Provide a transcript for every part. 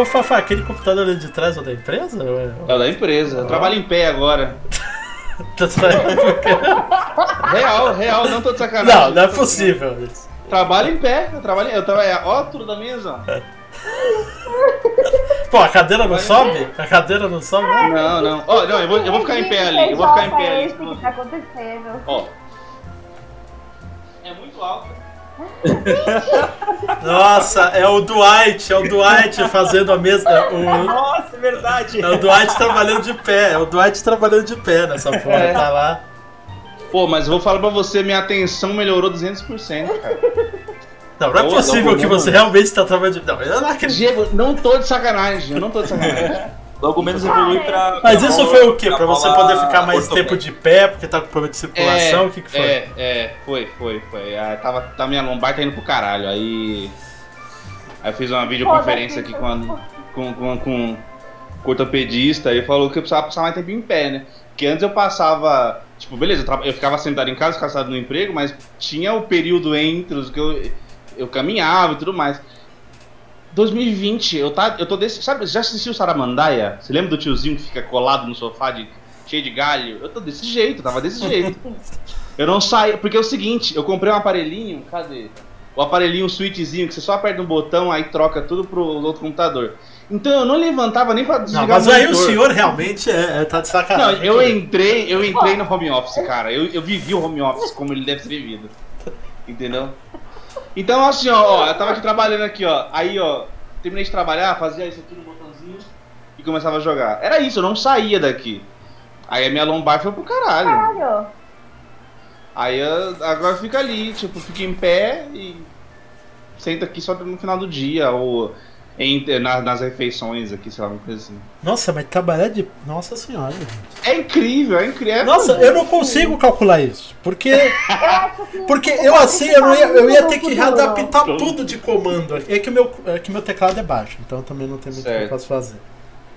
Ô, Fafá, aquele computador ali de trás é da empresa? é- É o da empresa. Eu trabalho em pé agora. Tá Real, real, não tô de sacanagem. Não, não é possível isso. Trabalho em pé. Eu trabalho. Eu trabalho. Ó, a altura da mesa. ó. Pô, a cadeira não sobe? A cadeira não sobe? Não, não. Ó, não, eu vou, eu vou ficar em pé ali. Eu vou ficar em pé É ali. esse que tá acontecendo. Ó. É muito alto. Nossa, é o Dwight, é o Dwight fazendo a mesma. é O, Nossa, é verdade. é o Dwight trabalhando de pé, é o Dwight trabalhando de pé nessa porra, É. tá lá. Pô, mas eu vou falar pra você, minha atenção melhorou 200%, cara. Não, não é Ô, possível não, que você realmente está trabalhando de. Não, eu não acredito. Diego, não tô de sacanagem. Eu não tô de sacanagem. Logo menos evolui pra. Mas pra isso bola- foi o quê? pra Pra você poder ficar mais tempo de pé, porque tá com problema de circulação? o que, que foi? É, é, foi, foi, foi. Ah, tava, tá, minha lombar tá indo pro caralho. Aí. Aí eu fiz uma videoconferência aqui com, a, com, com, com o ortopedista e falou que eu precisava passar mais tempo em pé, né? Porque antes eu passava. Tipo, beleza, eu, eu ficava sentado em casa, ficava sentado no emprego, mas tinha o período entre os que eu, eu caminhava e tudo mais. 2020, eu, tá, eu tô desse. Sabe, já assistiu Saramandaia? Você lembra do tiozinho que fica colado no sofá de, cheio de galho? Eu tô desse jeito, tava desse jeito. Eu não saí, porque é o seguinte, eu comprei um aparelhinho, cadê? O aparelhinho, o switchzinho, que você só aperta um botão, aí troca tudo pro outro computador. Então eu não levantava nem pra Não, desligar mas o aí o senhor realmente é, é- tá de Não, sacanagem. eu entrei, eu entrei no home office, cara. Eu, eu vivi o home office como ele deve ser vivido. Entendeu? Então, assim, ó, ó, eu tava aqui trabalhando aqui, ó. Aí, ó, terminei de trabalhar, fazia isso aqui no botãozinho e começava a jogar. Era isso, eu não saía daqui. Aí a minha lombar foi pro caralho. Caralho. Aí eu- agora fica ali, tipo, fica em pé e senta aqui só no final do dia, ou em, na- nas refeições aqui, sei lá, uma coisa assim. Nossa, mas trabalhar de. Nossa senhora. gente. É incrível, é incrível. Nossa, eu não consigo calcular isso. Porque. Eu que. Porque eu assim, eu, não ia, eu ia ter que readaptar tudo de comando. É que o meu, é que meu teclado é baixo, então também não tem muito o que eu posso fazer.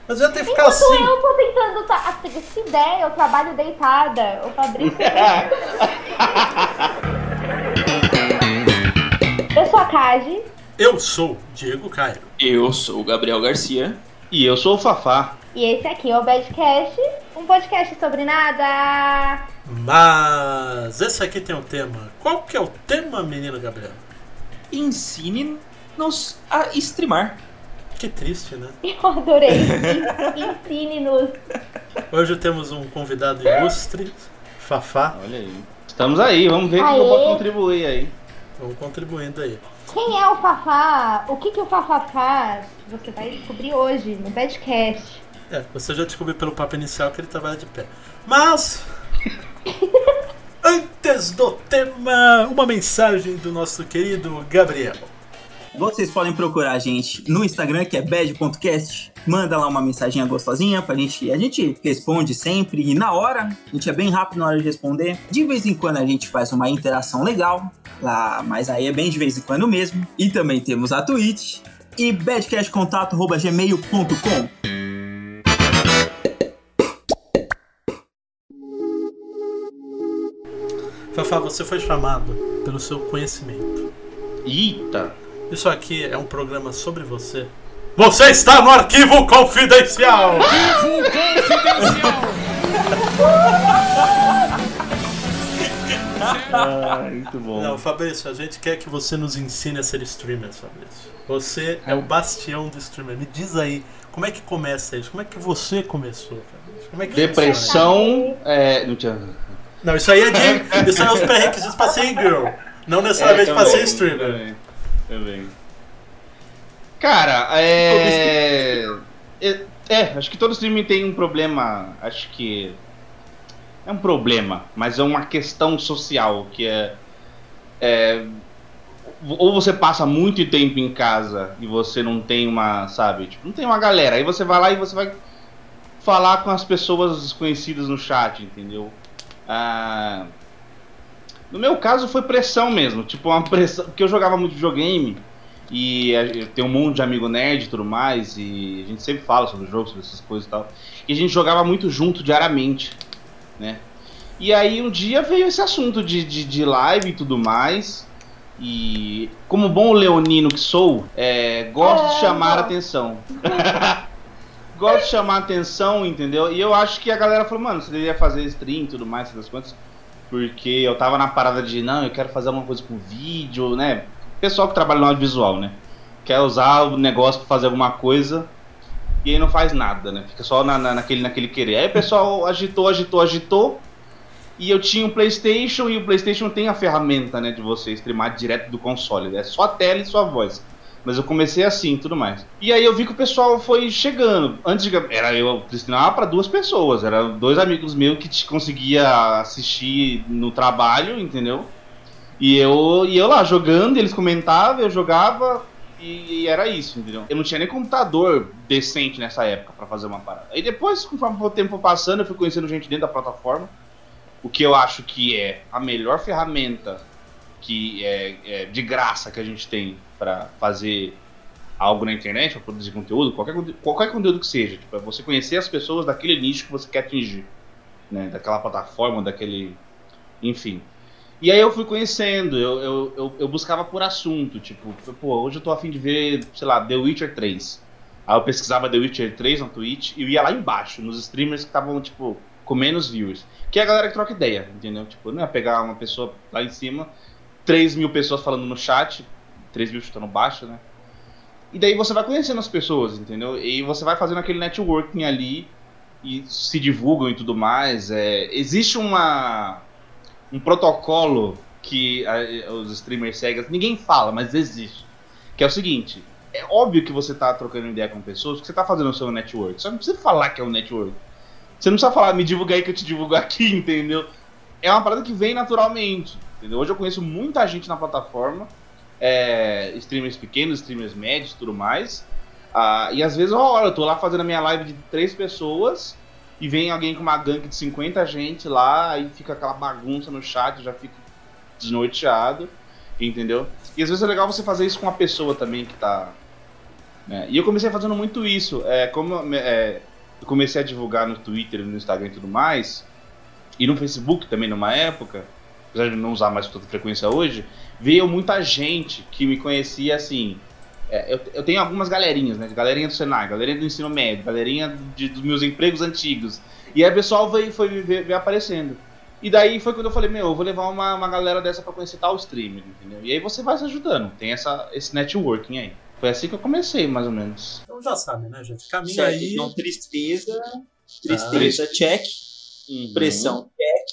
Mas eu ia ter que ficar Enquanto assim. eu tô tentando tá, se der, eu trabalho deitada. O Fabrício. eu sou a Kaji. Eu sou Diego Cairo. Eu sou o Gabriel Garcia. E eu sou o Fafá. E esse aqui é o Badcast, um podcast sobre nada. Mas esse aqui tem um tema. Qual que é o tema, menino Gabriel? Ensine-nos a streamar. Que triste, né? Eu adorei. Ensine-nos. Hoje temos um convidado ilustre, Fafá. Olha aí. Estamos aí, vamos ver o que eu posso contribuir aí. Vamos contribuindo aí. Quem é o Fafá? O que, que o Fafá faz? Você vai descobrir hoje no Badcast. É, você já descobriu pelo papo inicial que ele trabalha de pé. Mas. Antes do tema, uma mensagem do nosso querido Gabriel. Vocês podem procurar a gente no Instagram, que é bad.cast. Manda lá uma mensaginha gostosinha pra gente. A gente responde sempre e na hora. A gente é bem rápido na hora de responder. De vez em quando a gente faz uma interação legal. Lá, mas aí é bem de vez em quando mesmo. E também temos a Twitch. E badcastcontato.gmail.com Fafá, você foi chamado pelo seu conhecimento. Eita! Isso aqui é um programa sobre você. Você está no arquivo confidencial! Ah, muito bom. Não, Fabrício, a gente quer que você nos ensine a ser streamer, Fabrício. Você é o bastião do streamer. Me diz aí, como é que começa isso? Como é que você começou, Fabrício? Como é que? Depressão. É, não tinha. Não, isso aí é de. Isso aí é os pré-requisitos pra ser girl. Não necessariamente pra ser streamer. Também, também. Cara, é... é. É, acho que todo streaming tem um problema. Acho que. É um problema, mas é uma questão social que é. é ou você passa muito tempo em casa e você não tem uma, sabe, tipo, não tem uma galera. Aí você vai lá e você vai falar com as pessoas desconhecidas no chat, entendeu? Ah, no meu caso foi pressão mesmo, tipo uma pressão, porque eu jogava muito videogame e eu tenho um monte de amigo nerd e tudo mais e a gente sempre fala sobre o jogo, sobre essas coisas e tal. E a gente jogava muito junto diariamente, né? E aí um dia veio esse assunto de, de, de live e tudo mais. E como bom leonino que sou, é, gosto de É, chamar a bom. atenção. gosto de chamar atenção, entendeu? E eu acho que a galera falou, mano, você deveria fazer stream e tudo mais, essas coisas. Porque eu tava na parada de, não, eu quero fazer alguma coisa com vídeo, né? Pessoal que trabalha no audiovisual, né? Quer usar o negócio pra fazer alguma coisa e aí não faz nada, né? Fica só na, na- naquele, naquele querer. Aí o pessoal agitou, agitou, agitou. E eu tinha um PlayStation e o PlayStation tem a ferramenta, né, de você streamar direto do console. É só a tela e sua voz. Mas eu comecei assim, tudo mais. E aí eu vi que o pessoal foi chegando. Antes de era eu streamava para duas pessoas, eram dois amigos meus que te conseguia assistir no trabalho, entendeu? E eu e eu lá jogando, eles comentavam, eu jogava e, era isso, entendeu? Eu não tinha nem computador decente nessa época para fazer uma parada. Aí depois, conforme o tempo passando, eu fui conhecendo gente dentro da plataforma o que eu acho que é a melhor ferramenta que é, é de graça que a gente tem para fazer algo na internet, para produzir conteúdo, qualquer, qualquer conteúdo que seja, tipo, é você conhecer as pessoas daquele nicho que você quer atingir, né, daquela plataforma, daquele, enfim. E aí eu fui conhecendo, eu, eu, eu, eu buscava por assunto, tipo, pô, hoje eu tô afim de ver, sei lá, The Witcher 3. Aí eu pesquisava The Witcher 3 no Twitch e eu ia lá embaixo, nos streamers que estavam, tipo, com menos viewers. Que é a galera que troca ideia, entendeu? Tipo, não é pegar uma pessoa lá em cima, 3 mil pessoas falando no chat, 3 mil chutando baixo, né? E daí você vai conhecendo as pessoas, entendeu? E você vai fazendo aquele networking ali e se divulgam e tudo mais. É, existe uma um protocolo que a- os streamers seguem, ninguém fala, mas existe. Que é o seguinte, é óbvio que você tá trocando ideia com pessoas, que você tá fazendo o seu network. Só não precisa falar que é um network. Você não precisa falar, me divulga aí que eu te divulgo aqui, entendeu? É uma parada que vem naturalmente, entendeu? Hoje eu conheço muita gente na plataforma, é, streamers pequenos, streamers médios, tudo mais. Ah, e às vezes, ó, eu tô lá fazendo a minha live de três pessoas e vem alguém com uma gangue de 50 gente lá, aí fica aquela bagunça no chat, já fico desnorteado, entendeu? E às vezes é legal você fazer isso com uma pessoa também que tá. né? E eu comecei fazendo muito isso. É, como é, eu comecei a divulgar no Twitter, no Instagram e tudo mais, e no Facebook também numa época, apesar de não usar mais com tanta frequência hoje, veio muita gente que me conhecia assim. É, eu, eu tenho algumas galerinhas, né? Galerinha do Senai, galerinha do ensino médio, galerinha de- dos meus empregos antigos. E aí o pessoal veio, foi me ver, ver aparecendo. E daí foi quando eu falei, meu, eu vou levar uma, uma galera dessa pra conhecer tal streamer, entendeu? E aí você vai se ajudando, tem essa, esse networking aí. Foi assim que eu comecei, mais ou menos. Então já sabe, né, gente? Caminho Certo, aí. então tristeza, tristeza, check, Uhum. pressão, check.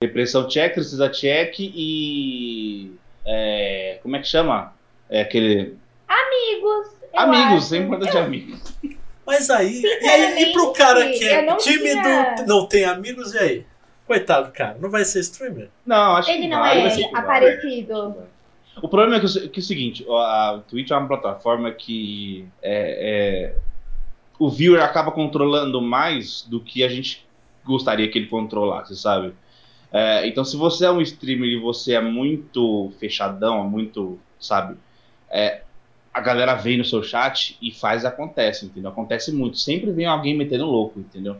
Depressão check, tristeza check e. é, como é que chama? É aquele. Amigos. eu amigos, acho. é importante amigos. Mas aí, e aí, e pro cara que é não tímido, tinha- não tem amigos, e aí? Coitado, cara, não vai ser streamer? Não, acho Ele que não é ser que vai. aparecido. O problema é que, o- que é o seguinte, a Twitch é uma plataforma que é, é, o viewer acaba controlando mais do que a gente gostaria que ele controlasse, sabe? É, então se você é um streamer e você é muito fechadão, é muito, sabe? É, a galera vem no seu chat e faz acontece, entendeu? Acontece muito. Sempre vem alguém metendo louco, entendeu?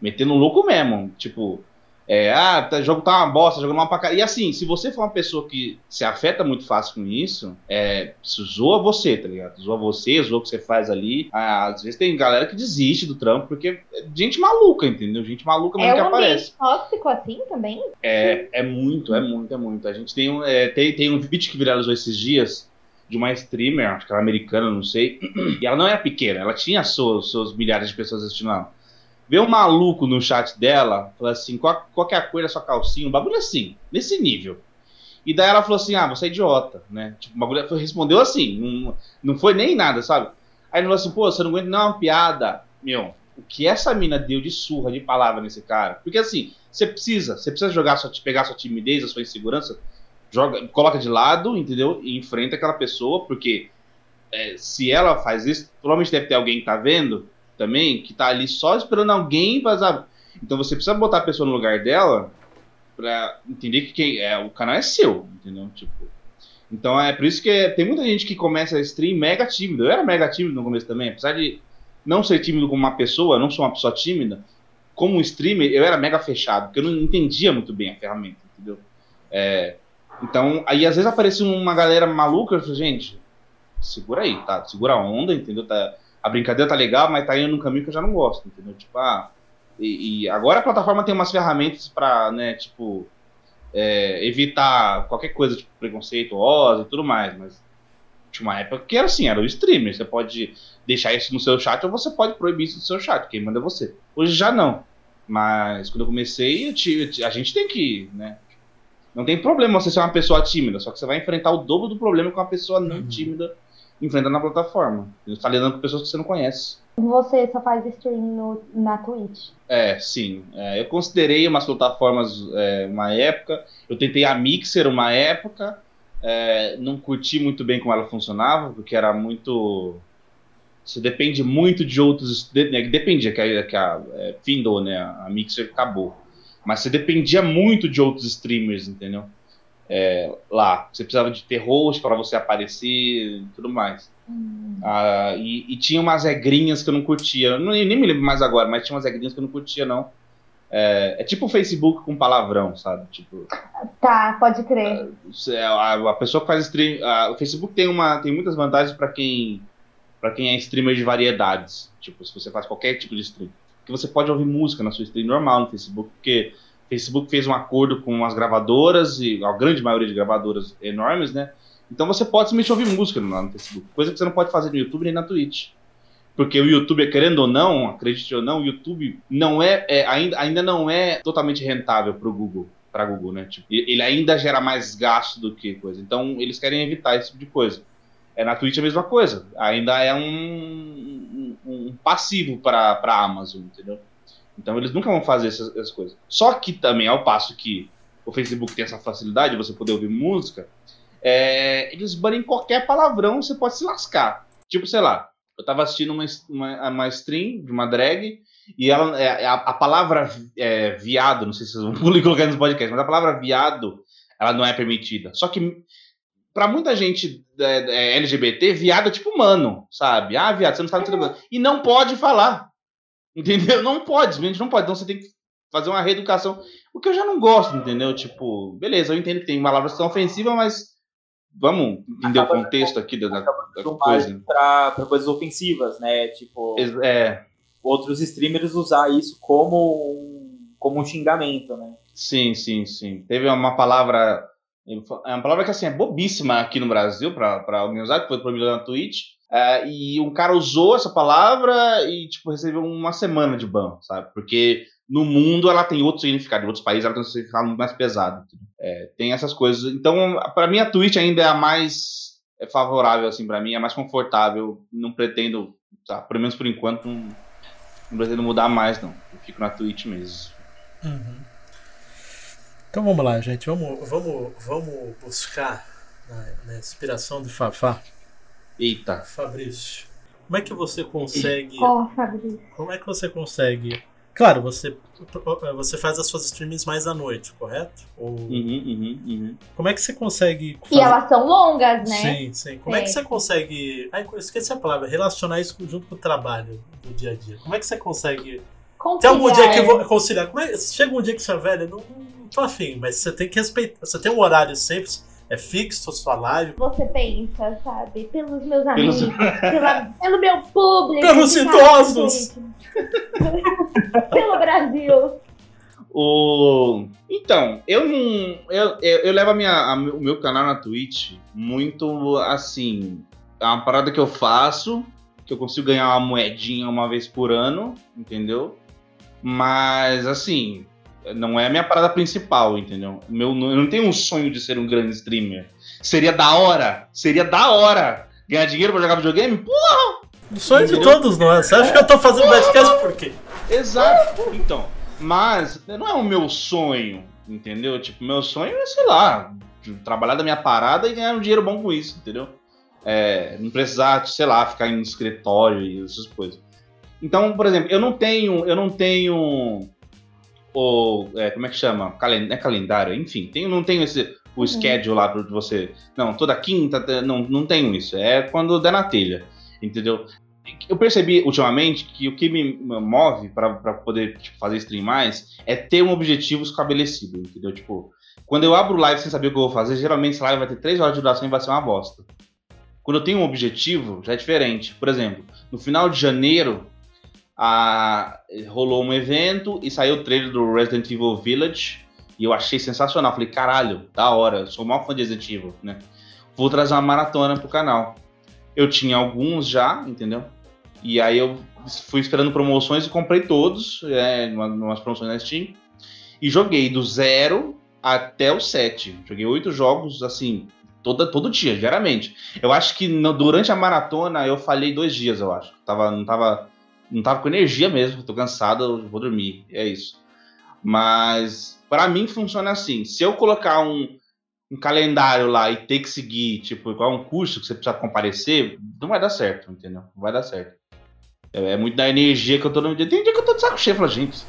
Metendo louco mesmo. Tipo, é, ah, tá- jogo tá uma bosta, jogando uma paca. E assim, se você for uma pessoa que se afeta muito fácil com isso, é, isso zoa você, tá ligado? Zoa você, zoa o que você faz ali. Ah, às vezes tem galera que desiste do trampo, porque é gente maluca, entendeu? Gente maluca mesmo É que um aparece. ambiente tóxico assim também? É, é muito, é muito, é muito. A gente tem um, é, tem, tem um vídeo que viralizou esses dias de uma streamer, acho que ela é americana, não sei. E ela não era pequena, ela tinha seus, seus milhares de pessoas assistindo ela. Veio um maluco no chat dela, falou assim: qual, qual que é a cor da sua calcinha? Um bagulho assim, nesse nível. E daí ela falou assim: ah, você é idiota, né? Tipo, bagulho respondeu assim, não, não foi nem nada, sabe? Aí ele falou assim: pô, você não aguenta, é uma piada. Meu, o que essa mina deu de surra, de palavra nesse cara? Porque assim, você precisa, você precisa jogar sua, pegar sua timidez, a sua insegurança, joga, coloca de lado, entendeu? E enfrenta aquela pessoa, porque é, se ela faz isso, provavelmente deve ter alguém que tá vendo também, que tá ali só esperando alguém sabe? Então você precisa botar a pessoa no lugar dela pra entender que quem, é, o canal é seu, entendeu? Tipo. Então é por isso que tem muita gente que começa a stream mega tímido. Eu era mega tímido no começo também, apesar de não ser tímido como uma pessoa, não sou uma pessoa tímida, como streamer, eu era mega fechado, porque eu não entendia muito bem a ferramenta, entendeu? É, Então, aí às vezes aparecia uma galera maluca, eu falei, gente, segura aí, tá? Segura a onda, entendeu? Tá, a brincadeira tá legal, mas tá indo num caminho que eu já não gosto, entendeu? Tipo, ah, e, e agora a plataforma tem umas ferramentas pra, né, tipo, é, evitar qualquer coisa, tipo, preconceituosa e tudo mais, mas tinha uma época que era assim, era o streamer, você pode deixar isso no seu chat ou você pode proibir isso do seu chat, quem manda é você. Hoje já não. Mas quando eu comecei, eu tive, a gente tem que, né? Não tem problema você ser uma pessoa tímida, só que você vai enfrentar o dobro do problema que uma pessoa não Uhum. tímida enfrenta na plataforma. Você está lidando com pessoas que você não conhece. Você só faz stream no, na Twitch. É, sim. É, eu considerei umas plataformas é, uma época. Eu tentei a Mixer uma época. é, não curti muito bem como ela funcionava, porque era muito. Você depende muito de outros. De, né, dependia, que a, que a é, findou, né? A Mixer acabou. Mas você dependia muito de outros streamers, entendeu? É, lá. Você precisava de ter host para você aparecer e tudo mais. Ah, e, e tinha umas regrinhas que eu não curtia. Eu nem me lembro mais agora, mas tinha umas regrinhas que eu não curtia, não. É, é tipo o Facebook com palavrão, sabe? Tipo, Tá, pode crer. você- a, a pessoa que faz stream. a- o Facebook tem, uma, tem muitas vantagens para quem, pra quem é streamer de variedades. Tipo, se você faz qualquer tipo de stream. Porque você pode ouvir música na sua stream normal no Facebook, porque o Facebook fez um acordo com as gravadoras, e a grande maioria de gravadoras enormes, né? Então você pode simplesmente ouvir música lá no Facebook, coisa que você não pode fazer no YouTube nem na Twitch. Porque o YouTube, querendo ou não, acredite ou não, o YouTube não é, é, ainda, ainda não é totalmente rentável pro Google, para Google, né? Tipo, ele ainda gera mais gasto do que coisa. Então eles querem evitar esse tipo de coisa. É na Twitch a mesma coisa. Ainda é um passivo para a Amazon, entendeu? Então eles nunca vão fazer essas, essas coisas. Só que também ao passo que o Facebook tem essa facilidade de você poder ouvir música, é, eles banem qualquer palavrão, você pode se lascar. Tipo, sei lá, eu tava assistindo uma, uma, uma stream de uma drag e ela, é, a, a palavra é, viado, não sei se vocês vão colocar nos podcasts, mas a palavra viado, ela não é permitida. Só que pra muita gente é, é, LGBT, viado é tipo mano, sabe? Ah, viado, você não sabe o que você tá falando. E não pode falar. Entendeu? Não pode, simplesmente não pode. Então você tem que fazer uma reeducação. O que eu já não gosto, entendeu? Tipo, beleza, eu entendo que tem palavras que são ofensivas, mas vamos entender Acaba- o contexto aqui da, da, coisa. pra coisas ofensivas, né? Tipo, É, outros streamers usar isso como um, como um xingamento, né? sim, sim, sim. Teve uma palavra. É uma palavra que assim, é bobíssima aqui no Brasil para alguém usar, que foi proibida na Twitch. é, e um cara usou essa palavra e tipo, recebeu uma semana de ban, sabe? Porque no mundo ela tem outro significado, em outros países ela tem um significado muito mais pesado. É, tem essas coisas. Então, para mim, a Twitch ainda é a mais é favorável, assim, para mim, é mais confortável. Não pretendo, tá, pelo menos por enquanto, não, não pretendo mudar mais, não. Eu fico na Twitch mesmo. Uhum. Então vamos lá, gente. Vamos, vamos, vamos buscar na, na inspiração de Fafá. Eita. Fabrício, como é que você consegue. Ó, Fabrício. Como é que você consegue. Claro, você, você faz as suas streams mais à noite, correto? Ou Uhum, uhum, uhum. como é que você consegue. E elas são longas, né? Sim, sim. Como é que É. você consegue. Ai, eu esqueci a palavra. Relacionar isso junto com o trabalho do dia a dia. Como é que você consegue. Tem algum dia que eu vou conciliar? Como é... Chega um dia que você é velho, não, tô afim, mas você tem que respeitar. Você tem um horário sempre, é fixo a sua live. Você pensa, sabe? Pelos meus amigos, pela- pelo meu público. Pelos idosos. Pelo Brasil. O... Então, eu não. Eu, eu, eu levo a minha, a o meu canal na Twitch muito assim. É uma parada que eu faço, que eu consigo ganhar uma moedinha uma vez por ano, entendeu? Mas assim, não é a minha parada principal, entendeu? Meu, eu não tenho um sonho de ser um grande streamer. Seria da hora! Seria da hora! Ganhar dinheiro pra jogar videogame? Pô, O sonho de todos nós. Você acha que eu tô fazendo podcast por quê? Exato. Então, mas não é o meu sonho, entendeu? Tipo, meu sonho é, sei lá, trabalhar da minha parada e ganhar um dinheiro bom com isso, entendeu? É, não precisar, sei lá, ficar em escritório e essas coisas. Então, por exemplo, eu não tenho, eu não tenho o, é, como é que chama? Calen é calendário, enfim, tenho, não tenho esse o schedule lá pra você. Não, toda quinta, não, não tenho isso. É quando der na telha, entendeu? Eu percebi ultimamente que o que me move pra poder tipo, fazer stream mais é ter um objetivo estabelecido, entendeu? Tipo, Quando eu abro live sem saber o que eu vou fazer, geralmente essa live vai ter 3 horas de duração e vai ser uma bosta. Quando eu tenho um objetivo, já é diferente. Por exemplo, no final de janeiro, a... rolou um evento e saiu o trailer do Resident Evil Village. E eu achei sensacional. Falei, caralho, da hora. Sou maior fã de Resident Evil, né? Vou trazer uma maratona pro canal. Eu tinha alguns já, entendeu? E aí eu fui esperando promoções e comprei todos, é, umas promoções na Steam. E joguei do zero até o 7. Joguei oito jogos, assim, toda, todo dia, diariamente. Eu acho que no, durante a maratona eu falhei dois dias, eu acho. Tava, não, tava, não tava com energia mesmo, tô cansado, vou dormir, é isso. Mas para mim funciona assim: se eu colocar um, um calendário lá e ter que seguir, tipo, igual um curso que você precisa comparecer, não vai dar certo, entendeu? Não vai dar certo. É, é muito da energia que eu tô no dia. Tem dia que eu tô de saco cheio, falo, gente.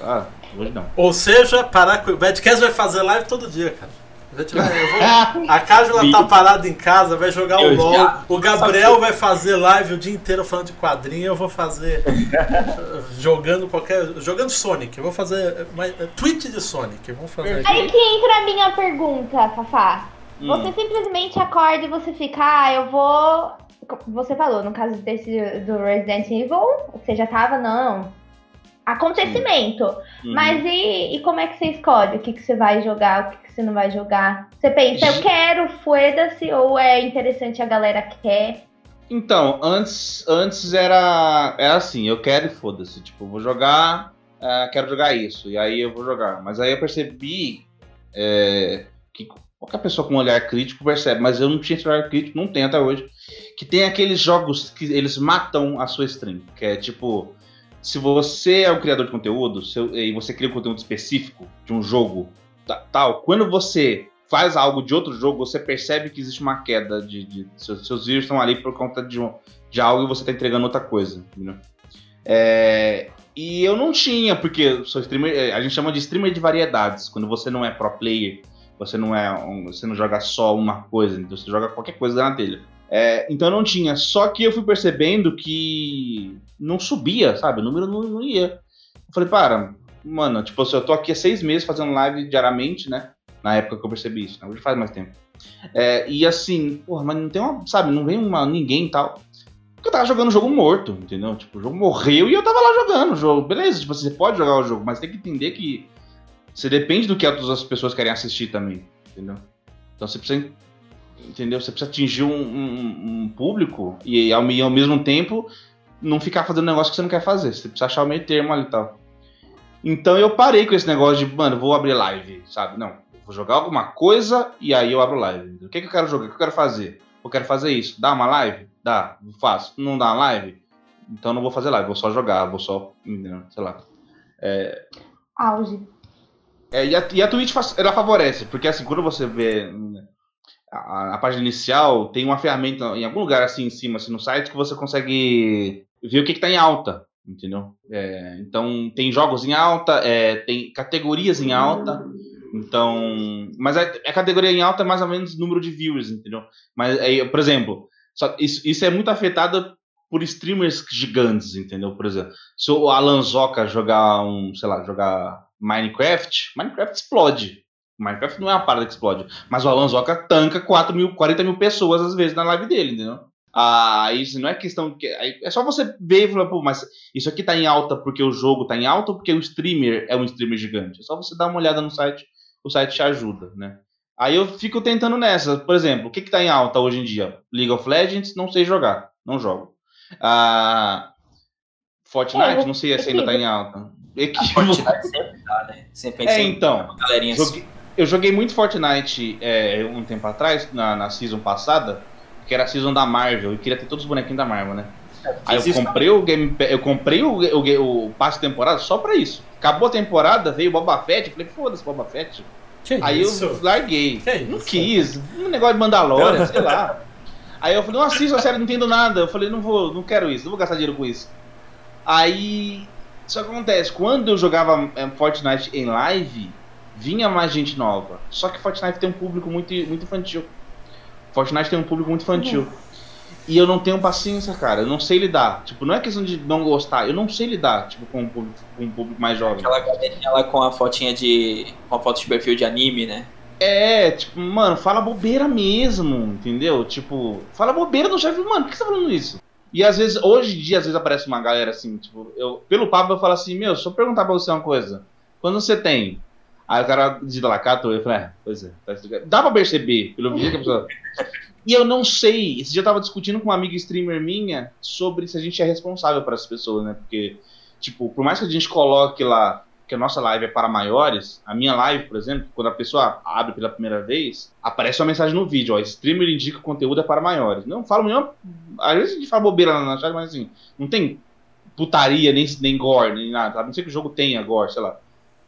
Ah, hoje não. Ou seja, parar com. O Badcast vai fazer live todo dia, cara. A, vou... a Cájula tá parada em casa, vai jogar o LOL. O Gabriel vai fazer live o dia inteiro falando de quadrinho. Eu vou fazer. jogando qualquer. Jogando Sonic. Eu vou fazer. Uma, tweet de Sonic. Vamos fazer Aí que entra a minha pergunta, Fafá. Hum. Você simplesmente acorda e você fica, ah, eu vou. Você falou, no caso desse do Resident Evil, você já tava, não acontecimento. Uhum. Mas e, e, como é que você escolhe o que, que você vai jogar, o que, que você não vai jogar? Você pensa, eu quero, foda-se, ou é interessante a galera quer? Então, antes, antes era, era assim, eu quero e foda-se. Tipo, vou jogar, uh, quero jogar isso, e aí eu vou jogar. Mas aí eu percebi é, que qualquer pessoa com um olhar crítico percebe, mas eu não tinha esse olhar crítico, não tenho até hoje, que tem aqueles jogos que eles matam a sua stream, que é tipo se você é um criador de conteúdo seu, e você cria um conteúdo específico de um jogo tal, quando você faz algo de outro jogo, você percebe que existe uma queda de. de seus, seus vídeos estão ali por conta de, um, de algo e você está entregando outra coisa. É, e eu não tinha, porque sou streamer, é, a gente chama de streamer de variedades. Quando você não é pro player, você não é. Um, você não joga só uma coisa, então você joga qualquer coisa na telha. É, então não tinha. Só que eu fui percebendo que não subia, sabe? O número não, não ia. Eu falei, para, mano, tipo, eu tô aqui há seis meses fazendo live diariamente, né? Na época que eu percebi isso, né? Hoje faz mais tempo. É, e assim, porra, mas não tem uma, sabe, não vem uma, ninguém e tal. Porque eu tava jogando um jogo morto, entendeu? Tipo, o jogo morreu e eu tava lá jogando o jogo. Beleza, tipo, você pode jogar o jogo, mas tem que entender que você depende do que as pessoas querem assistir também, entendeu? Então você precisa entendeu? Você precisa atingir um, um, um público e ao, e ao, mesmo tempo não ficar fazendo um negócio que você não quer fazer. Você precisa achar o meio termo ali e tal. Então eu parei com esse negócio de, mano, vou abrir live, sabe? Não, vou jogar alguma coisa e aí eu abro live. O que, que eu quero jogar? O que eu quero fazer? Eu quero fazer isso. Dá uma live? Dá, faço. Não dá uma live? Então não vou fazer live, vou só jogar, vou só, sei lá. É... Auge. É, e, a, e a Twitch ela favorece, porque assim, quando você vê a, a, página inicial tem uma ferramenta em algum lugar assim em cima, assim, no site, que você consegue ver o que está em alta, entendeu? É, então tem jogos em alta, é, tem categorias em alta. Então, mas a, a, categoria em alta é mais ou menos número de viewers, entendeu? Mas, é, por exemplo, só, isso, isso é muito afetado por streamers gigantes, entendeu? Por exemplo, se o Alan Zoka jogar um, sei lá, jogar Minecraft, Minecraft explode, Minecraft não é uma parada que explode. Mas o Alan Zoka tanca 4 mil, 40 mil pessoas às vezes na live dele, entendeu? Ah, isso não é questão. Que, é só você ver e falar, pô, mas isso aqui tá em alta porque o jogo tá em alta ou porque o streamer é um streamer gigante? É só você dar uma olhada no site, o site te ajuda, né? Aí eu fico tentando nessa. Por exemplo, o que, que tá em alta hoje em dia? League of Legends, não sei jogar. Não jogo. Ah, Fortnite, é, não sei se ainda tá em alta. Fortnite sempre tá, né? Sempre é, então. Joguei, eu joguei muito Fortnite é, um tempo atrás, na, na season passada, que era a season da Marvel, e queria ter todos os bonequinhos da Marvel, né? É, Aí eu comprei o game, eu comprei o, o, o passe de temporada só pra isso. Acabou a temporada, veio o Boba Fett, falei, foda-se Boba Fett. Que Aí isso? eu larguei. Que não isso? quis, um negócio de Mandalorian, sei lá. Aí eu falei, não assisto a série, não entendo nada. Eu falei, não vou, não quero isso, não vou gastar dinheiro com isso. Aí, isso acontece, quando eu jogava é, Fortnite em live, vinha mais gente nova. Só que Fortnite tem um público muito, muito infantil. Fortnite tem um público muito infantil. Uhum. E eu não tenho paciência, cara. Eu não sei lidar. Tipo, não é questão de não gostar. Eu não sei lidar, tipo, com um público, com um público mais jovem. Aquela galerinha lá com a fotinha de. com a foto de perfil de anime, né? É, tipo, mano, fala bobeira mesmo, entendeu? Tipo, fala bobeira no chefe, mano, por que você tá falando isso? E às vezes, hoje em dia, às vezes aparece uma galera assim, tipo, eu, pelo papo eu falo assim, meu, só perguntar pra você uma coisa. Quando você tem Aí o cara 14. Eu falei, é, pois é. Tá Dá pra perceber, pelo vídeo que a pessoa. E eu não sei. Esse dia eu tava discutindo com uma amiga streamer minha sobre se a gente é responsável para as pessoas, né? Porque, tipo, por mais que a gente coloque lá que a nossa live é para maiores, a minha live, por exemplo, quando a pessoa abre pela primeira vez, aparece uma mensagem no vídeo, ó, streamer indica o conteúdo é para maiores. Não falo nenhuma. Às vezes a gente fala bobeira na chat, mas assim, não tem putaria, nem, nem gore, nem nada. A não ser que o jogo tenha gore, sei lá.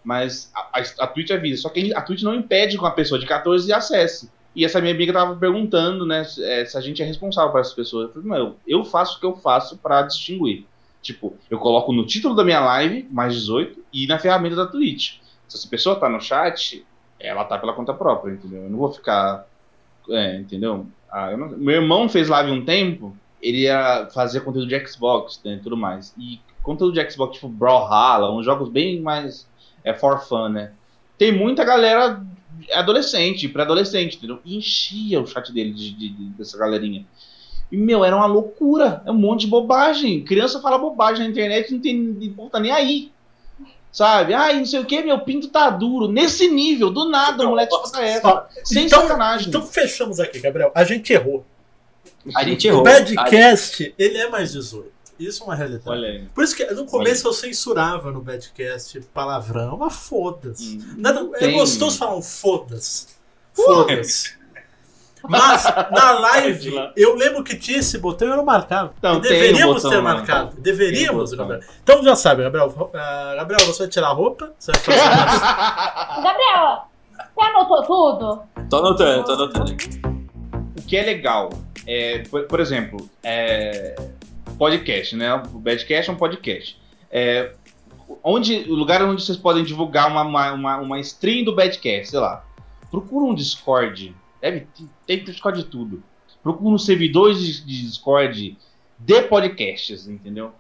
Mas a, a, a Twitch avisa. Só que a Twitch não impede que uma pessoa de 14 acesse. E essa minha amiga tava perguntando, né, é, se a gente é responsável por essas pessoas. Eu falei, não, eu faço o que eu faço para distinguir. Tipo, eu coloco no título da minha live, mais 18, e na ferramenta da Twitch. Se essa pessoa tá no chat, ela tá pela conta própria, entendeu? Eu não vou ficar. É, entendeu? Ah, não... Meu irmão fez live um tempo, ele ia fazer conteúdo de Xbox né, e tudo mais. E conteúdo de Xbox, tipo Brawlhalla, uns jogos bem mais é for fun, né? Tem muita galera adolescente, pré-adolescente, entendeu? E enchia o chat dele de, de, de, dessa galerinha. E, meu, era uma loucura. É um monte de bobagem. Criança fala bobagem na internet não tem não tá nem aí. Sabe? Ai, não sei o que, meu pinto tá duro. Nesse nível, do nada, então, o moleque fala essa. Sem então, sacanagem. Então fechamos aqui, Gabriel. A gente errou. A gente errou. O Badcast, ele é mais 18. Isso é uma realidade. Olha aí. Por isso que no começo eu censurava no Badcast palavrão, mas foda-se. Hum, É gostoso falar um foda-se. Foda-se. Mas na live, eu lembro que tinha esse botão e eu não marcava. Então, e tem o deveríamos botão ter marcado. Deveríamos, Tem o botão. Gabriel. Então já sabe, Gabriel. ah, Gabriel, você vai tirar a roupa? Você vai fazer Gabriela, você anotou tudo? Tô anotando, tô anotando. o que é legal é, por, por exemplo, é, podcast, né? O Badcast é um podcast. É, onde, o lugar onde vocês podem divulgar uma, uma, uma, uma stream do Badcast, sei lá. Procura um Discord. Deve ter tem Discord de tudo. Procura um servidor de, de Discord de podcasts, entendeu?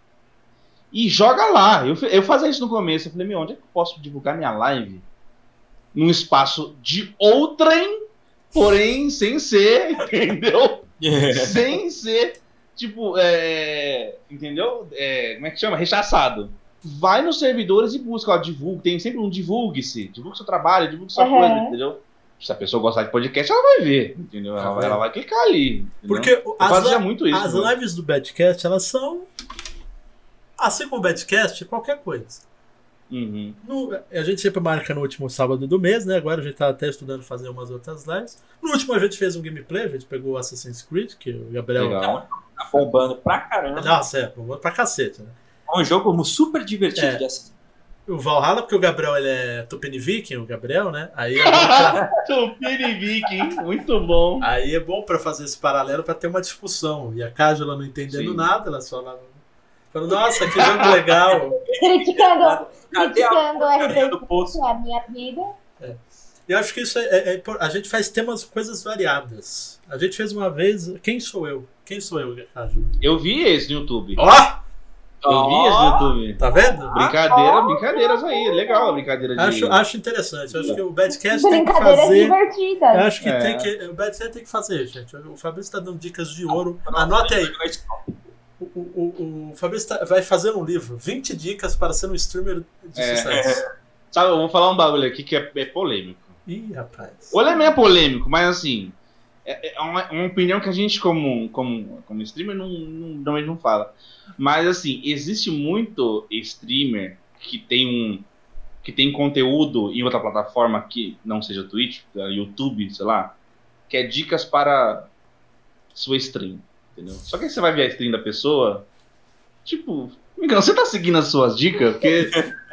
E joga lá. Eu, eu fazia isso no começo. Eu falei, meu, onde é que eu posso divulgar minha live? Num espaço de outrem, porém sem ser, entendeu? sem ser, tipo, é, entendeu? É, como é que chama? Rechaçado. Vai nos servidores e busca, ó, divulgue. Tem sempre um divulgue-se. Divulgue seu trabalho, divulgue sua Uhum. coisa, entendeu? Se a pessoa gostar de podcast, ela vai ver, entendeu? Ela, vai, ela vai clicar ali. entendeu? Porque eu as, muito isso. as né? lives do Badcast, elas são. Assim como o Badcast, qualquer coisa. Uhum. No- a gente sempre marca no último sábado do mês, né? Agora a gente tá até estudando fazer umas outras lives. No último a gente fez um gameplay, a gente pegou o Assassin's Creed, que o Gabriel. Legal. Tá bombando pra caramba. Nossa, é, bombou pra cacete, né? É um jogo super divertido É. de assistir. O Valhalla, porque o Gabriel ele é Tupini Viking, o Gabriel, né? Aí é pra, Tupini Viking, muito bom. aí é bom pra fazer esse paralelo pra ter uma discussão. E a Cájula não entendendo Sim. nada, ela só lá. Falando, nossa, que jogo legal. Criticando, Cadê a criticando RP, do poço? é a minha vida. Eu acho que isso é, é- é A gente faz temas, coisas variadas. A gente fez uma vez. Quem sou eu? Quem sou eu? Eu vi esse no YouTube. Ó! Eu vi esse no YouTube. Tá vendo? Brincadeira, brincadeiras aí. Legal a brincadeira de. Acho, acho interessante. Acho que o Badcast tem que Brincadeiras fazer. divertidas. Acho que É. tem que. O Badcast tem que fazer, gente. O Fabrício tá dando dicas de ouro. Anote aí. O, o, Fabrício tá- vai fazer um livro. 20 dicas para ser um streamer de É. sucesso. Sabe, eu vou falar um bagulho aqui que é, é polêmico. Ih, rapaz. Olha, não é polêmico, mas assim. É, é uma, uma opinião que a gente, como, como, como streamer, não, não, normalmente não fala. Mas assim, existe muito streamer que tem um. que tem conteúdo em outra plataforma que não seja Twitch, YouTube, sei lá, que é dicas para sua stream. Entendeu? Só que aí você vai ver a stream da pessoa, tipo, amigão, você tá seguindo as suas dicas? Porque.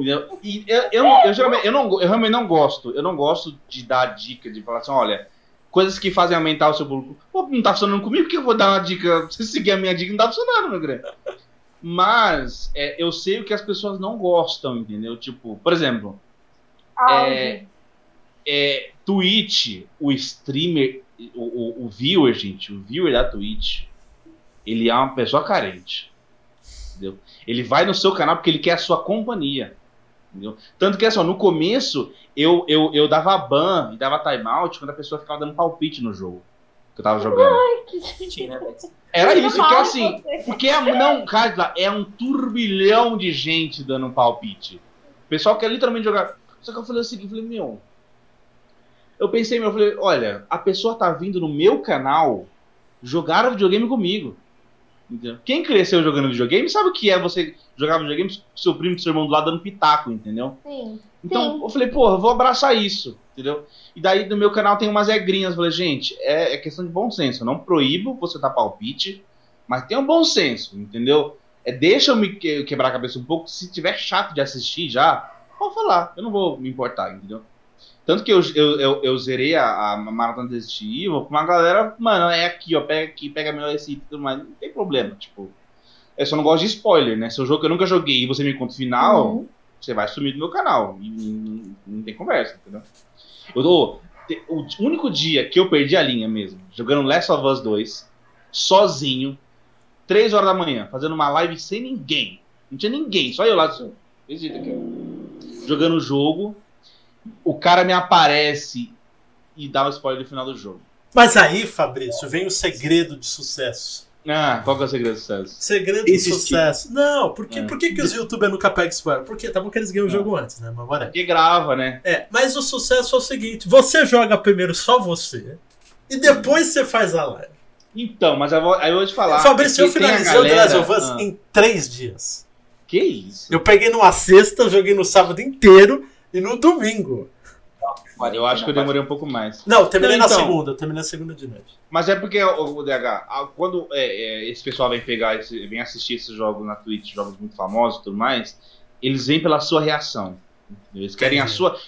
E eu, eu, eu, geralmente, eu, não, eu realmente não gosto. Eu não gosto de dar dica, de falar assim, olha, coisas que fazem aumentar o seu público. Pô, não tá funcionando comigo, por que eu vou dar uma dica? Se você seguir a minha dica, não tá funcionando, meu grande. Mas é, eu sei o que as pessoas não gostam, entendeu? Tipo, por exemplo, Áudio. é, Twitch, o streamer, o, o, o viewer, gente, o viewer da Twitch, ele é uma pessoa carente. Entendeu? Ele vai no seu canal porque ele quer a sua companhia. Entendeu? Tanto que assim, no começo eu, eu, eu dava ban e dava timeout quando a pessoa ficava dando palpite no jogo que eu tava jogando. Ai, que gente. Era isso, que assim, porque é, não, cara, é um turbilhão de gente dando palpite. O pessoal quer literalmente jogar. Só que eu falei o seguinte, eu falei, meu. Eu pensei, meu, eu falei, olha, a pessoa tá vindo no meu canal jogar videogame comigo. Entendeu? Quem cresceu jogando videogame sabe o que é você jogar videogame com seu primo e seu irmão do lado dando pitaco, entendeu? Sim. Então Sim. eu falei, porra, eu vou abraçar isso, entendeu? E daí no meu canal tem umas regrinhas. Eu falei, gente, é, é questão de bom senso. Eu não proíbo você dar palpite, mas tem um bom senso, entendeu? É, deixa eu me que- quebrar a cabeça um pouco. Se tiver chato de assistir já, pode falar. Eu não vou me importar, entendeu? Tanto que eu, eu, eu, eu zerei a, a maratona Evil com uma galera, mano, é aqui, ó, pega aqui, pega melhor esse item e tudo mais. Não tem problema, tipo. Eu só não gosto de spoiler, né? Se é um jogo que eu nunca joguei e você me conta o final, Uhum. você vai sumir do meu canal. E não, não tem conversa, entendeu? Eu tô, o único dia que eu perdi a linha mesmo, jogando Last of Us 2, sozinho, 3 horas da manhã, fazendo uma live sem ninguém. Não tinha ninguém, só eu lá. Visita aqui, ó. Jogando o jogo, o cara me aparece e dá o spoiler do final do jogo. Mas aí, Fabrício, vem o segredo de sucesso. Ah, qual que é o segredo do sucesso? Segredo de sucesso. Não, por que, É. por que, que os youtubers nunca pegam spoiler? Porque tá bom que eles ganham o jogo antes, né? Mas whatever. Porque grava, né? É, mas o sucesso é o seguinte: você joga primeiro só você, e depois você faz a live. Então, mas eu vou, aí eu vou te falar. Fabrício, eu porque finalizei o The Last galera- of Us Ah, em três dias. Que isso? Eu peguei numa sexta, joguei no sábado inteiro e no domingo. Eu acho que eu demorei um pouco mais. Não, eu terminei Não, na então. segunda, eu terminei na segunda de noite. Mas é porque, o, DH, a- quando é, é, esse pessoal vem pegar, esse, vem assistir esses jogos na Twitch, jogos muito famosos e tudo mais, eles vêm pela sua reação. Eles querem a Entendi. sua.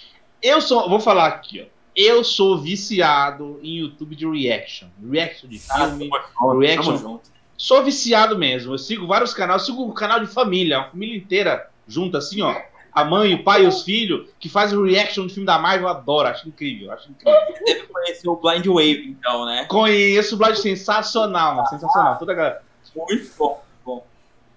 Eu sou, vou falar aqui, ó. Eu sou viciado em YouTube de reaction. Reaction de Ah, filme. tamo reaction. junto. Sou viciado mesmo. Eu sigo vários canais, eu sigo um canal de família, a família inteira junta, assim, ó. A mãe, o pai e os filhos, que fazem reaction de filme da Marvel, eu adoro, acho incrível, acho incrível. Deve conhecer o Blind Wave, então, né? Conheço o Blind sensacional, mano, sensacional. Toda a galera. Muito bom. O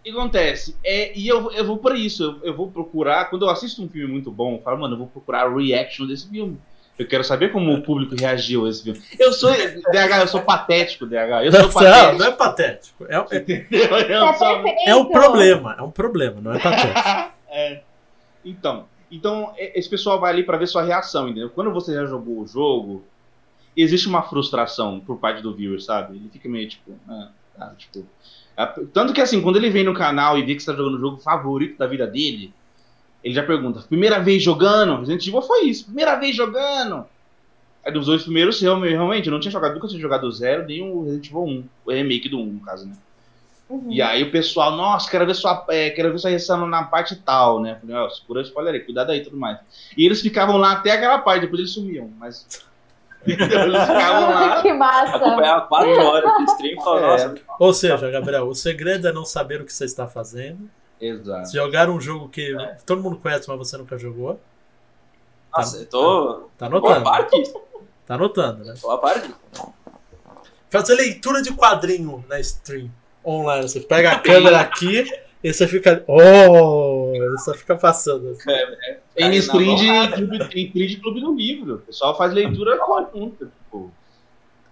que acontece? É, e eu, eu vou por isso, eu, eu vou procurar, quando eu assisto um filme muito bom, eu falo, mano, eu vou procurar a reaction desse filme. Eu quero saber como o público reagiu a esse filme. Eu sou, DH, eu sou patético, DH. Eu sou Não, patético. não é patético. É, é, É é um problema, é um problema, não é patético. É. Então, então, e- esse pessoal vai ali pra ver sua reação, entendeu? Quando você já jogou o jogo, existe uma frustração por parte do viewer, sabe? Ele fica meio tipo, ah, tá, tipo. Tanto que assim, quando ele vem no canal e vê que você tá jogando o jogo favorito da vida dele, ele já pergunta, primeira vez jogando? Resident Evil foi isso, primeira vez jogando. Aí dos dois primeiros, realmente, realmente, eu não tinha jogado, nunca tinha jogado o zero, nem o Resident Evil 1, o remake do 1, no caso, né? Uhum. E aí o pessoal, nossa, quero ver sua, é, quero ver sua reação na parte tal, né? Falei, ó, segura o spoiler aí, cuidado aí e tudo mais. E eles ficavam lá até aquela parte, depois eles sumiam, mas. Eles ficavam lá. que massa. Acompanhava quatro horas de stream e falava, É. nossa, Ou seja, Gabriel, o segredo é não saber o que você está fazendo. Exato. Se jogar um jogo que todo mundo conhece, mas você nunca jogou, nossa, eu tô. tá a anotando. Tá anotando, né? Tô a par disso. Fazer leitura de quadrinho na stream online. Você pega a câmera aqui e você fica. Oh! Você fica passando. assim. Tem Aí, stream na de, clube, tem de clube do livro. O pessoal faz leitura conjunta. Tipo,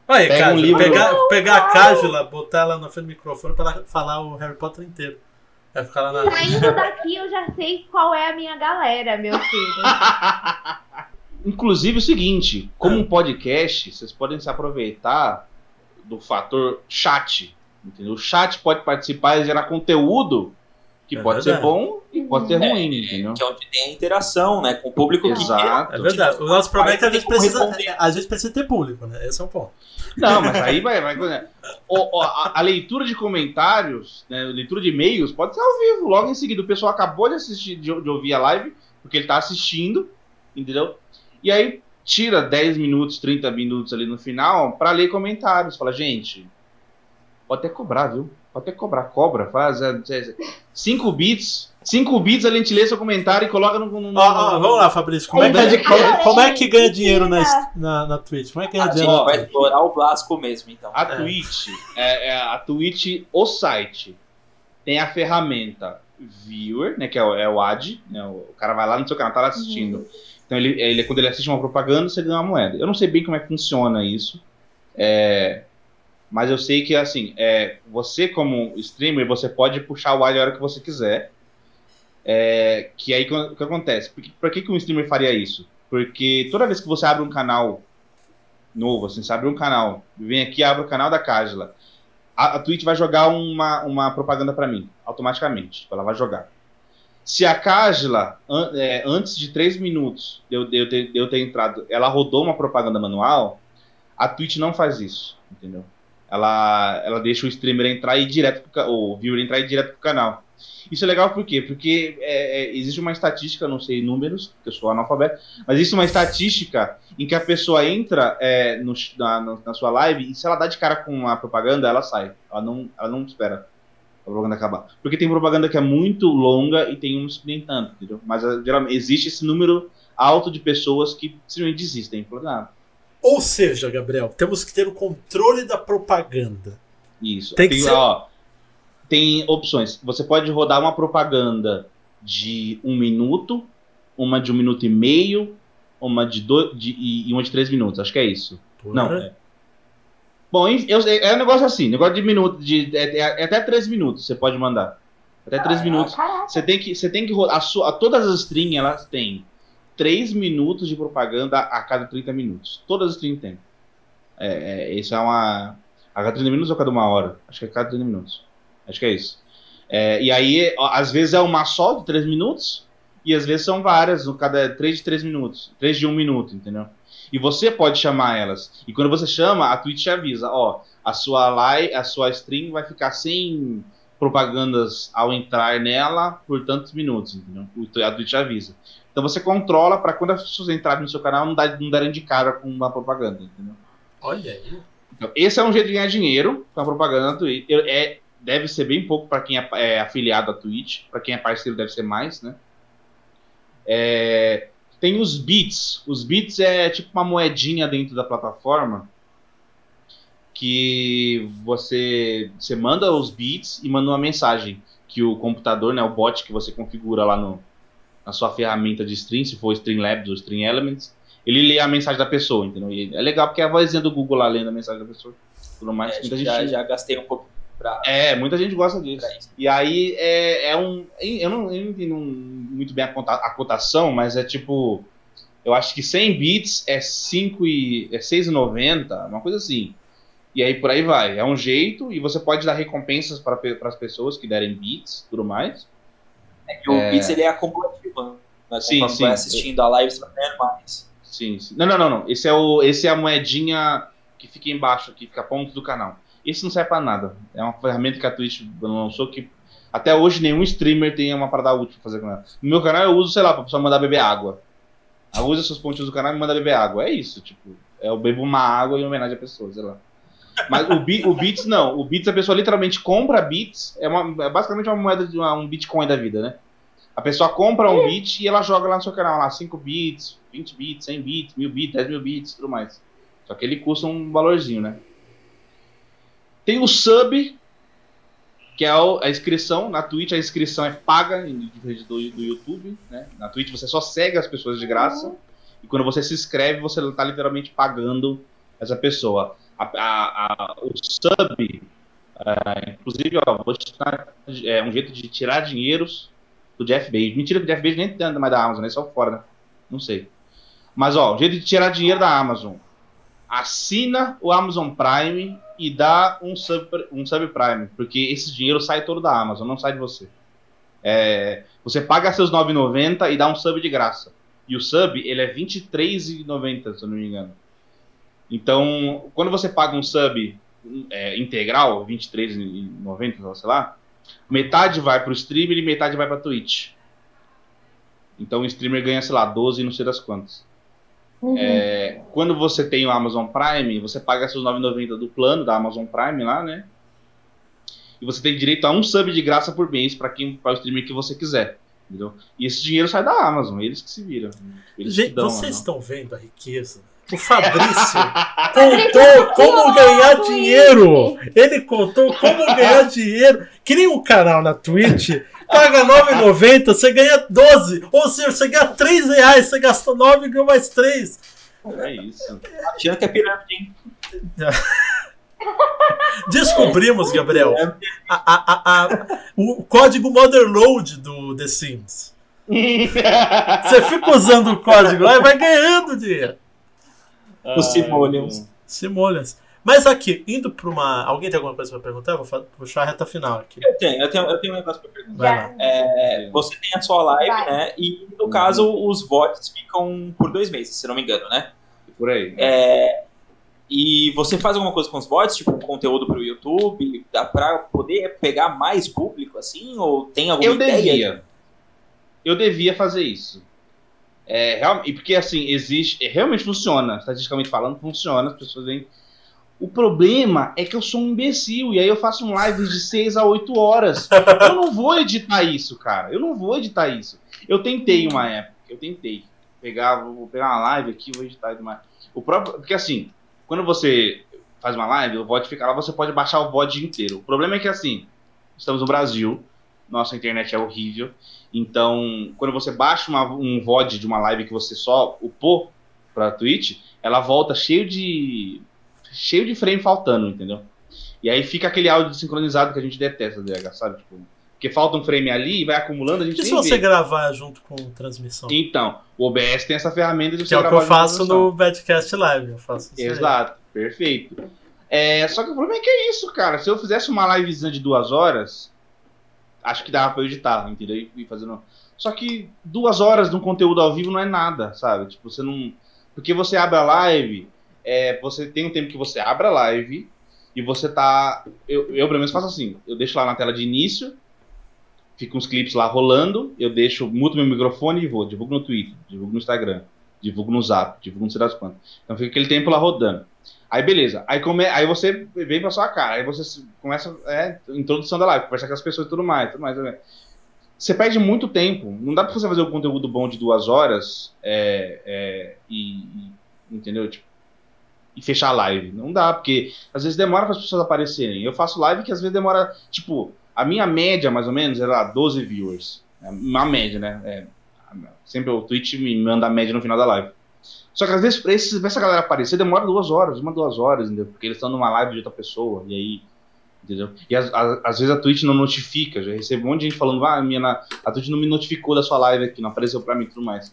Aí, Pega cara, um livro- pegar, pegar a Cájula, botar ela na frente do microfone pra ela falar o Harry Potter inteiro. Vai ficar lá na. Saindo daqui, eu já sei qual é a minha galera, meu filho. Inclusive o seguinte, como um podcast, vocês podem se aproveitar do fator chat. Entendeu? O chat pode participar e gerar conteúdo que É pode verdade. ser bom e pode ser É, ruim, entendeu? Que é onde tem a interação, né? Com o público Exato. É verdade. O nosso problema é que a gente Vai ter como precisa, responder. a gente precisa ter público, né? Esse é um ponto. Não, mas aí vai. vai o, o- a, a leitura de comentários, né, leitura de e-mails, pode ser ao vivo. Logo em seguida, o pessoal acabou de assistir, de, de ouvir a live, porque ele tá assistindo, entendeu? E aí tira 10 minutos, 30 minutos ali no final pra ler comentários. Fala, gente, Pode até cobrar, viu? Pode até cobrar. Cobra, faz. 5 é, bits. 5 bits a gente lê seu comentário e coloca no. no, no... Ah, ah, vamos lá, Fabrício. Como, é que, como, como é que ganha dinheiro na, na, na Twitch? Como é que ganha a dinheiro? Gente vai explorar o Blasco mesmo, então. A é. Twitch, é, é, a Twitch, o site, tem a ferramenta Viewer, né? Que é o, é o ad. Né, o cara vai lá no seu canal, tá lá assistindo. Uhum. Então, ele, ele, quando ele assiste uma propaganda, você ganha uma moeda. Eu não sei bem como é que funciona isso. É, mas eu sei que, assim, é, você como streamer, você pode puxar o ad a hora que você quiser. É, que aí o que acontece? Por, por que, que um streamer faria isso? Porque toda vez que você abre um canal novo, assim, você abre um canal, vem aqui abre o canal da Kajla, a, a Twitch vai jogar uma, uma propaganda para mim, automaticamente. Ela vai jogar. Se a Kajla, an, é, antes de 3 minutos de eu, de, eu ter, de eu ter entrado, ela rodou uma propaganda manual, a Twitch não faz isso, entendeu? Ela, ela deixa o streamer entrar e ir direto pro, o viewer entrar e ir direto pro canal. Isso é legal por quê? Porque é, é, existe uma estatística, não sei números, porque eu sou analfabeto, mas existe uma estatística em que a pessoa entra é, no, na, na, sua live e se ela dá de cara com a propaganda, ela sai. Ela não, ela não espera a propaganda acabar. Porque tem propaganda que é muito longa e tem uns que nem tanto, entendeu? Mas é, geralmente existe esse número alto de pessoas que simplesmente desistem. Ah, Ou seja, Gabriel, temos que ter o controle da propaganda. Isso. Tem que tem, ser... ó, tem opções. Você pode rodar uma propaganda de um minuto, uma de um minuto e meio, uma de dois de, e uma de três minutos. Acho que é isso. Porra. Não. É. Bom, eu, é um negócio assim, negócio de minuto, de, é, é até três minutos você pode mandar. Até três ah, minutos. Você tem que, você tem que rodar. A sua, todas as streams elas têm três minutos de propaganda a cada 30 minutos. Todas as streams têm. É, é, isso é uma. A cada 30 minutos ou a cada uma hora? Acho que é a cada 30 minutos. Acho que é isso. É, e aí, às vezes é uma só de 3 minutos, e às vezes são várias, cada 3 de 3 minutos. 3 de 1 minuto, entendeu? E você pode chamar elas. E quando você chama, a Twitch avisa, ó, a sua live, a sua stream vai ficar sem propagandas ao entrar nela por tantos minutos, entendeu? A Twitch avisa. Então você controla para quando as pessoas entrarem no seu canal não, dar, não darem de cara com uma propaganda, entendeu? Olha aí. Então, esse é um jeito de ganhar dinheiro com a propaganda. É, deve ser bem pouco para quem é, é, afiliado à Twitch, para quem é parceiro deve ser mais, né? É, tem os bits. Os bits é tipo uma moedinha dentro da plataforma que você, você manda os bits e manda uma mensagem que o computador, né, o bot que você configura lá no, na sua ferramenta de stream, se for Streamlabs ou Stream Elements, ele lê a mensagem da pessoa, entendeu? E é legal porque é a vozinha do Google lá lendo a mensagem da pessoa. Tudo mais. É, muita já, gente... já gastei um pouco Pra, é, muita gente gosta disso. E aí é, é um. Eu não, eu não entendo muito bem a, conta, a cotação, mas é tipo. Eu acho que 100 bits é 5 e. é 6,90, uma coisa assim. E aí por aí vai. É um jeito, e você pode dar recompensas para as pessoas que derem bits tudo mais. É que o é... bits ele é acumulativo. Né? Sim, sim. vai assistindo a live, você vai ganhando mais. Sim, sim. Não, não, não, não. Esse é, o, esse é a moedinha que fica embaixo, que fica ponto do canal. Isso não serve para nada. É uma ferramenta que a Twitch lançou que até hoje nenhum streamer tem uma parada útil pra fazer com ela. No meu canal eu uso, sei lá, pra pessoa mandar beber água. Ela usa seus pontinhos do canal e manda beber água. É isso, tipo. É eu bebo uma água em homenagem à pessoa, sei lá. Mas o, o Bits não. O Bits a pessoa literalmente compra Bits. É, uma, é basicamente uma moeda de uma, um Bitcoin da vida, né? A pessoa compra um bit e ela joga lá no seu canal, lá 5 bits, 20 bits, 100 bits, 1000 bits, 10 mil bits, tudo mais. Só que ele custa um valorzinho, né? Tem o sub, que é a inscrição. Na Twitch a inscrição é paga, do, do YouTube. Né? Na Twitch você só segue as pessoas de graça. E quando você se inscreve, você está literalmente pagando essa pessoa. A, a, o sub, é, inclusive, ó, vou é um jeito de tirar dinheiros do Jeff Bezos. Mentira que o Jeff Bezos nem anda mais da Amazon, é só fora, né? Não sei. Mas, ó, um jeito de tirar dinheiro da Amazon. Assina o Amazon Prime e dá um sub, um subprime, porque esse dinheiro sai todo da Amazon, não sai de você. É, você paga seus 9,90 e dá um sub de graça. E o sub, ele é 23,90, se eu não me engano. Então, quando você paga um sub é, integral, 23,90, sei lá, metade vai para o streamer e metade vai para Twitch. Então o streamer ganha, sei lá, 12 não sei das quantas. Uhum. É, quando você tem o Amazon Prime, você paga seus 9,90 do plano da Amazon Prime lá, né? E você tem direito a um sub de graça por mês para quem para o streamer que você quiser. Entendeu? E esse dinheiro sai da Amazon, eles que se viram. Eles Gente, dão, vocês estão vendo a riqueza? O Fabrício contou como ganhar dinheiro. Ele contou como ganhar dinheiro. Cria um canal na Twitch, paga R$ 9,90, você ganha 12. Ou seja, você ganha 3 reais, você gastou 9 e ganhou mais 3. É isso. Achando que é pirâmide, hein? Descobrimos, Gabriel, a, a, a, o código Motherload do The Sims. Você fica usando o código lá e vai ganhando dinheiro. Os Simoleons. Simoleons. Mas aqui, indo para uma. Alguém tem alguma coisa para perguntar? Vou puxar a reta final aqui. Eu tenho, eu tenho, eu tenho um negócio para perguntar. É, você tem a sua live, Vai. né? E no caso, os votos ficam por dois meses, se não me engano, né? Por aí. É, e você faz alguma coisa com os bots, tipo conteúdo para o YouTube, dá para poder pegar mais público assim? Ou tem alguma eu ideia? Devia. Eu devia fazer isso. É, real, e porque assim, existe. É, realmente funciona, estatisticamente falando, funciona, as pessoas vêm. O problema é que eu sou um imbecil, e aí eu faço um live de 6 a 8 horas. Eu não vou editar isso, cara. Eu não vou editar isso. Eu tentei uma época, eu tentei. Pegar, vou pegar uma live aqui, vou editar demais. O próprio. Porque assim, quando você faz uma live, o VOD fica lá, você pode baixar o VOD inteiro. O problema é que assim, estamos no Brasil, nossa internet é horrível. Então, quando você baixa uma, um VOD de uma live que você só upou pra Twitch, ela volta cheio de. cheio de frame faltando, entendeu? E aí fica aquele áudio sincronizado que a gente detesta, DH, sabe? Tipo, porque falta um frame ali e vai acumulando, a gente E se você vê. gravar junto com transmissão? Então, o OBS tem essa ferramenta de você que gravar. Que é o que eu faço no Badcast Live. Eu faço Exato, aí. perfeito. É, só que o problema é que é isso, cara. Se eu fizesse uma livezinha de duas horas, acho que dava pra eu editar, entendeu? E fazendo. Só que duas horas de um conteúdo ao vivo não é nada, sabe? Tipo, você não. Porque você abre a live, é, você tem um tempo que você abre a live e você tá. Eu, eu pelo menos faço assim: eu deixo lá na tela de início, fica uns clipes lá rolando, eu deixo, muto meu microfone e vou. Divulgo no Twitter, divulgo no Instagram, divulgo no Zap, divulgo no quantas. Então fica aquele tempo lá rodando. Aí beleza, aí, come, aí você vem pra sua cara, aí você começa, é, introdução da live, conversar com as pessoas e tudo mais, tudo mais. Tudo mais. Você perde muito tempo, não dá pra você fazer um conteúdo bom de duas horas é, é, e, e, entendeu? Tipo, e fechar a live. Não dá, porque às vezes demora para as pessoas aparecerem. Eu faço live que às vezes demora, tipo, a minha média, mais ou menos, era 12 viewers. É uma média, né? É, sempre o Twitch me manda a média no final da live. Só que às vezes, pra, esse, pra essa galera aparecer, demora duas horas, uma, duas horas, entendeu? Porque eles estão numa live de outra pessoa, e aí. Entendeu? E às, às vezes a Twitch não notifica, já recebo um monte de gente falando, ah, minha, a Twitch não me notificou da sua live aqui, não apareceu pra mim e tudo mais.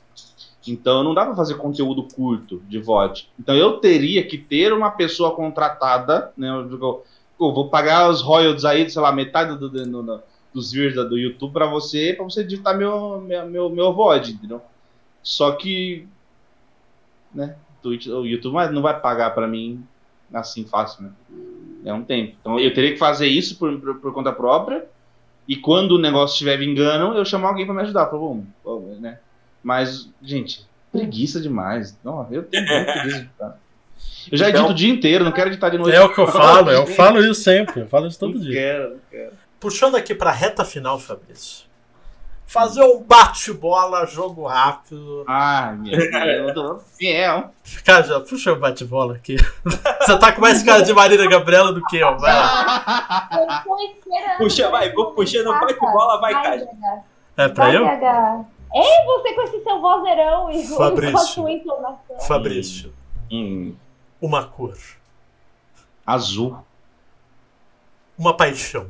Então não dá pra fazer conteúdo curto de VOD. Então eu teria que ter uma pessoa contratada, né? Eu, eu, eu vou pagar os royalties aí, sei lá, metade do, do, do, dos views do YouTube pra você, pra você editar meu, meu, meu, meu VOD, entendeu? Só que né? Twitch, o YouTube não vai pagar para mim assim fácil, né? É um tempo. Então eu teria que fazer isso por, por, por conta própria. E quando o negócio estiver vingando, eu chamo alguém para me ajudar. Falo, né? Mas, gente, preguiça demais. Não, eu tenho muito preguiça de Eu já edito então, o dia inteiro, não quero editar de noite. É o que eu falo, eu falo isso sempre. Eu falo isso todo não dia. Quero, não quero. Puxando aqui pra reta final, Fabrício fazer um bate-bola, jogo rápido. Ai, meu Deus, eu fiel. Cara, já puxa o bate-bola aqui. Você tá com mais cara de Marina Gabriela do que eu, vai lá. Puxa, vai, vou puxando o bate-bola, vai, cara. É pra vai, eu? Ei, você com esse seu vozeirão e Fabrício. com a sua entonação. Fabrício. Hum. Uma cor. Azul. Uma paixão.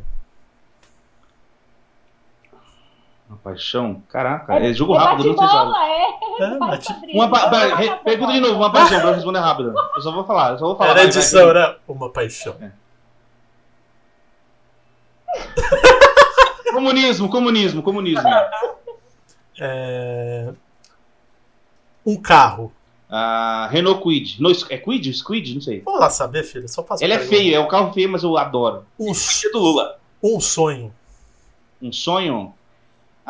Uma paixão? Caraca, é, é jogo rápido, não sei se. É, é uma pa pergunta de novo, uma paixão, pra eu responder rápido. Eu só vou falar, eu só vou falar. Era edição, né? Uma paixão. É. comunismo, comunismo, comunismo. É... Um carro. Uh, Renault Quid. No, é Quid? Squid? Não sei. Vamos lá saber, filho. Só faço Ele é feio, é um carro feio, mas eu adoro. Um, do Lula. Um sonho. Um sonho?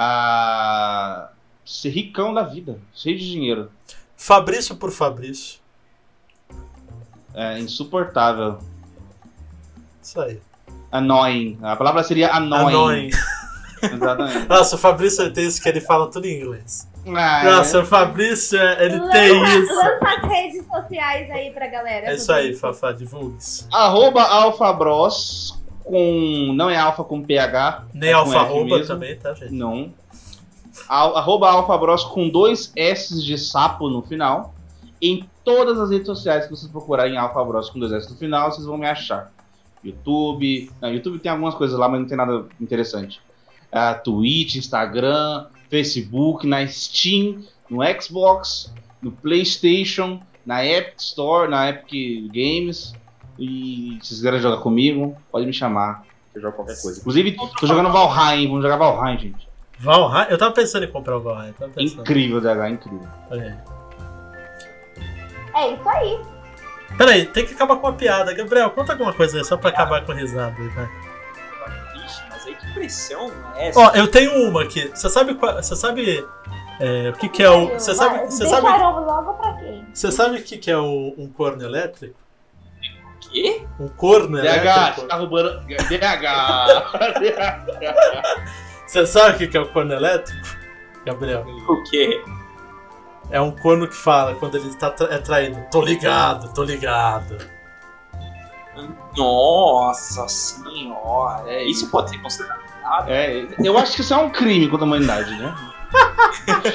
A ser ricão da vida, cheio de dinheiro. Fabrício por Fabrício. É insuportável. Isso aí. Annoying. A palavra seria annoying. annoying. Exatamente. Nossa, o Fabrício tem isso que ele fala tudo em inglês. Ah, Nossa, é. o Fabrício, ele lança, tem isso. Lança as redes sociais aí pra galera. É isso aí, Fafá, divulgue isso. Arroba AlfaBros com. Não é alfa com PH. Nem é alfa arroba também, tá, gente? Não. Al, arroba AlfaBros com dois S de sapo no final. Em todas as redes sociais que vocês procurarem AlfaBros com dois S no final, vocês vão me achar. YouTube. Não, YouTube tem algumas coisas lá, mas não tem nada interessante. Uh, Twitch, Instagram, Facebook, na Steam, no Xbox, no PlayStation, na Epic Store, na Epic Games. E se vocês quiserem jogar comigo, pode me chamar. Eu jogo qualquer coisa. Inclusive, tô jogando Valheim, vamos jogar Valheim, gente. Valheim? Eu tava pensando em comprar o Valheim. Incrível, DH, incrível. É isso aí. Peraí, tem que acabar com a piada. Gabriel, conta alguma coisa aí, só pra acabar com a risada aí, vai. mas aí que pressão é essa? Ó, eu tenho uma aqui. Você sabe qual. Você sabe. É, o que, que é o. Você sabe. Você sabe. logo pra quem? Você sabe o que, que é o, um corno elétrico? Um corno DH, elétrico. Você tá roubando. DH! Você sabe o que é o corno elétrico, Gabriel? O quê? É um corno que fala quando ele tá tra é traído. Tô ligado, tô ligado. Nossa senhora. É, isso pode ser considerado. É, eu acho que isso é um crime contra a humanidade, né?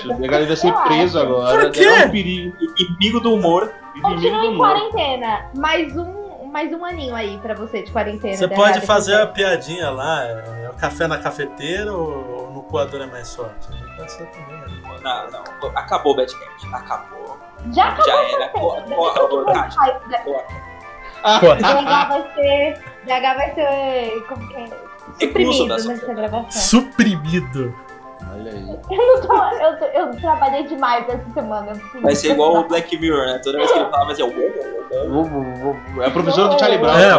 o Legal vai ser preso agora. Por quê? É um perigo. Inimigo do humor. Continua em quarentena. Mais um, mais um aninho aí pra você de quarentena. Você pode fazer a piadinha lá. É, é café na cafeteira ou no coador é mais forte? Pode ser também. Né? Não, não. Acabou o Badcast. Acabou. Já acabou. Já era. Corre, DH vai ser. DH vai ser. Como que é? Suprimido nessa gravação. Suprimido. Olha aí. Eu, não tô, eu, tô, eu trabalhei demais essa semana. Vai ser igual o Black Mirror, né? Toda vez que ele fala, vai ser o. É a professora do Charlie Brown. É,